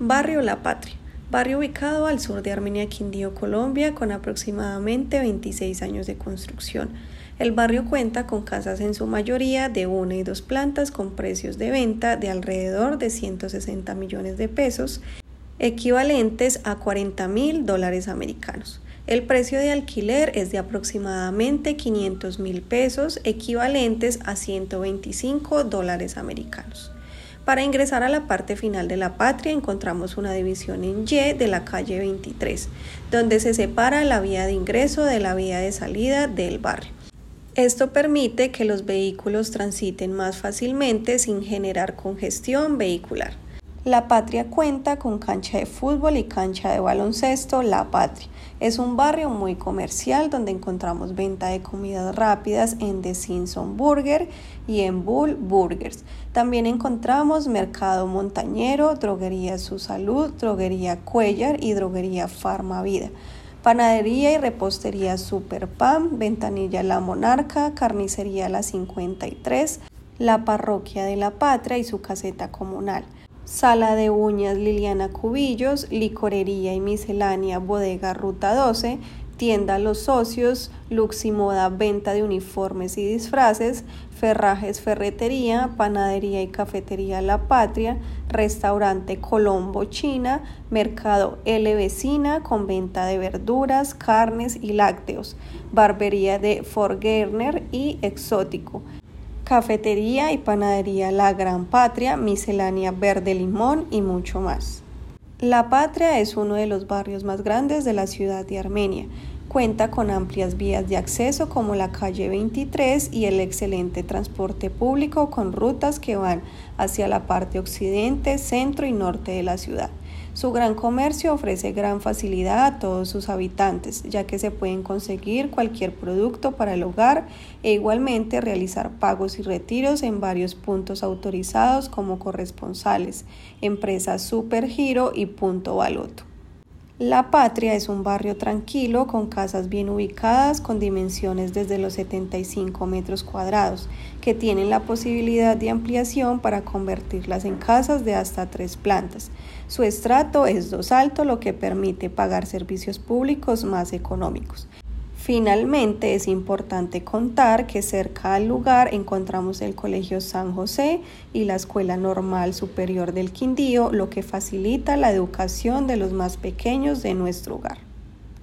Barrio La Patria. Barrio ubicado al sur de Armenia, Quindío, Colombia, con aproximadamente 26 años de construcción. El barrio cuenta con casas en su mayoría de una y dos plantas con precios de venta de alrededor de 160 millones de pesos, equivalentes a 40 mil dólares americanos. El precio de alquiler es de aproximadamente 500 mil pesos, equivalentes a 125 dólares americanos. Para ingresar a la parte final de la patria encontramos una división en Y de la calle 23, donde se separa la vía de ingreso de la vía de salida del barrio. Esto permite que los vehículos transiten más fácilmente sin generar congestión vehicular. La Patria cuenta con cancha de fútbol y cancha de baloncesto La Patria. Es un barrio muy comercial donde encontramos venta de comidas rápidas en The Simpson Burger y en Bull Burgers. También encontramos mercado montañero, droguería Su Salud, droguería Cuellar y droguería Farmavida. Panadería y repostería Super Pan, Ventanilla La Monarca, Carnicería La 53, la Parroquia de la Patria y su caseta comunal. Sala de uñas Liliana Cubillos, licorería y miscelánea Bodega Ruta 12, tienda Los Socios, Luximoda venta de uniformes y disfraces, Ferrajes Ferretería, Panadería y Cafetería La Patria, Restaurante Colombo China, Mercado L Vecina con venta de verduras, carnes y lácteos, Barbería de Forgerner y Exótico, cafetería y panadería La Gran Patria, miscelánea Verde Limón y mucho más. La Patria es uno de los barrios más grandes de la ciudad de Armenia. Cuenta con amplias vías de acceso como la calle 23 y el excelente transporte público con rutas que van hacia la parte occidente, centro y norte de la ciudad. Su gran comercio ofrece gran facilidad a todos sus habitantes, ya que se pueden conseguir cualquier producto para el hogar e igualmente realizar pagos y retiros en varios puntos autorizados como corresponsales, empresas Supergiro y Punto Baloto. La Patria es un barrio tranquilo con casas bien ubicadas con dimensiones desde los 75 metros cuadrados que tienen la posibilidad de ampliación para convertirlas en casas de hasta tres plantas. Su estrato es dos alto lo que permite pagar servicios públicos más económicos. Finalmente, es importante contar que cerca al lugar encontramos el Colegio San José y la Escuela Normal Superior del Quindío, lo que facilita la educación de los más pequeños de nuestro hogar.